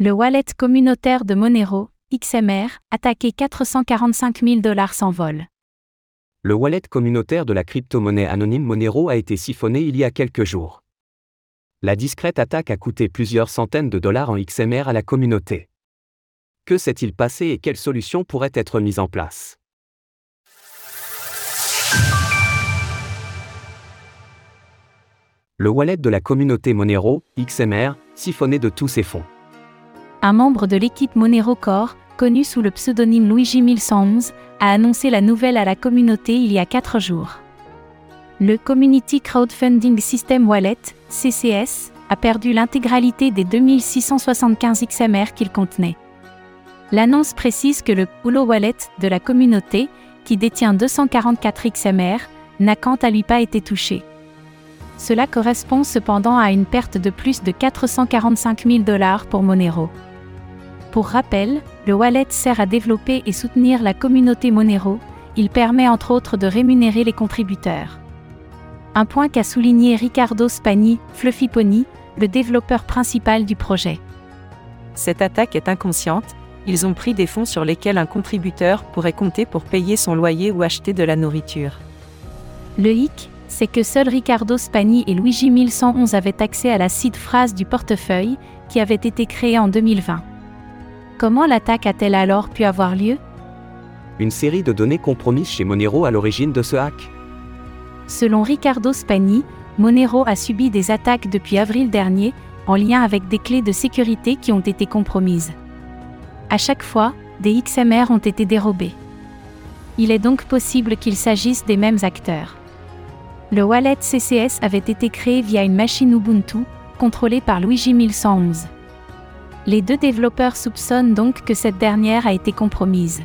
Le wallet communautaire de Monero, XMR, attaqué 445 000 dollars sans vol. Le wallet communautaire de la crypto-monnaie anonyme Monero a été siphonné il y a quelques jours. La discrète attaque a coûté plusieurs centaines de dollars en XMR à la communauté. Que s'est-il passé et quelles solutions pourraient être mises en place? Le wallet de la communauté Monero, XMR, siphonné de tous ses fonds. Un membre de l'équipe Monero Core, connu sous le pseudonyme Luigi 1111, a annoncé la nouvelle à la communauté il y a 4 jours. Le Community Crowdfunding System Wallet, CCS, a perdu l'intégralité des 2675 XMR qu'il contenait. L'annonce précise que le Polo Wallet de la communauté, qui détient 244 XMR, n'a quant à lui pas été touché. Cela correspond cependant à une perte de plus de 445 000 dollars pour Monero. Pour rappel, le wallet sert à développer et soutenir la communauté Monero, il permet entre autres de rémunérer les contributeurs. Un point qu'a souligné Ricardo Spagni, Fluffy Pony, le développeur principal du projet. Cette attaque est inconsciente, ils ont pris des fonds sur lesquels un contributeur pourrait compter pour payer son loyer ou acheter de la nourriture. Le hic, c'est que seuls Ricardo Spagni et Luigi 1111 avaient accès à la seed phrase du portefeuille, qui avait été créée en 2020. Comment l'attaque a-t-elle alors pu avoir lieu? Une série de données compromises chez Monero à l'origine de ce hack. Selon Ricardo Spagni, Monero a subi des attaques depuis avril dernier, en lien avec des clés de sécurité qui ont été compromises. À chaque fois, des XMR ont été dérobés. Il est donc possible qu'il s'agisse des mêmes acteurs. Le wallet CCS avait été créé via une machine Ubuntu, contrôlée par Luigi 1111. Les deux développeurs soupçonnent donc que cette dernière a été compromise.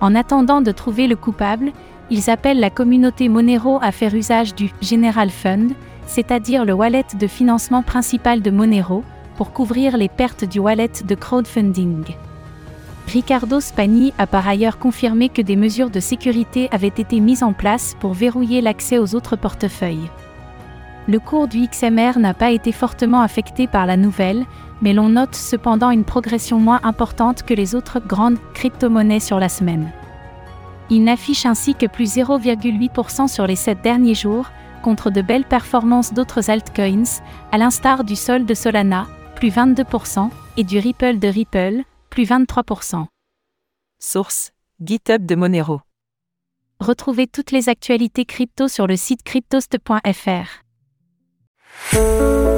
En attendant de trouver le coupable, ils appellent la communauté Monero à faire usage du General Fund, c'est-à-dire le wallet de financement principal de Monero, pour couvrir les pertes du wallet de crowdfunding. Ricardo Spagni a par ailleurs confirmé que des mesures de sécurité avaient été mises en place pour verrouiller l'accès aux autres portefeuilles. Le cours du XMR n'a pas été fortement affecté par la nouvelle, mais l'on note cependant une progression moins importante que les autres grandes crypto-monnaies sur la semaine. Il n'affiche ainsi que plus 0,8% sur les 7 derniers jours, contre de belles performances d'autres altcoins, à l'instar du Sol de Solana, plus 22%, et du Ripple de Ripple, plus 23%. Source GitHub de Monero. Retrouvez toutes les actualités crypto sur le site cryptost.fr. Música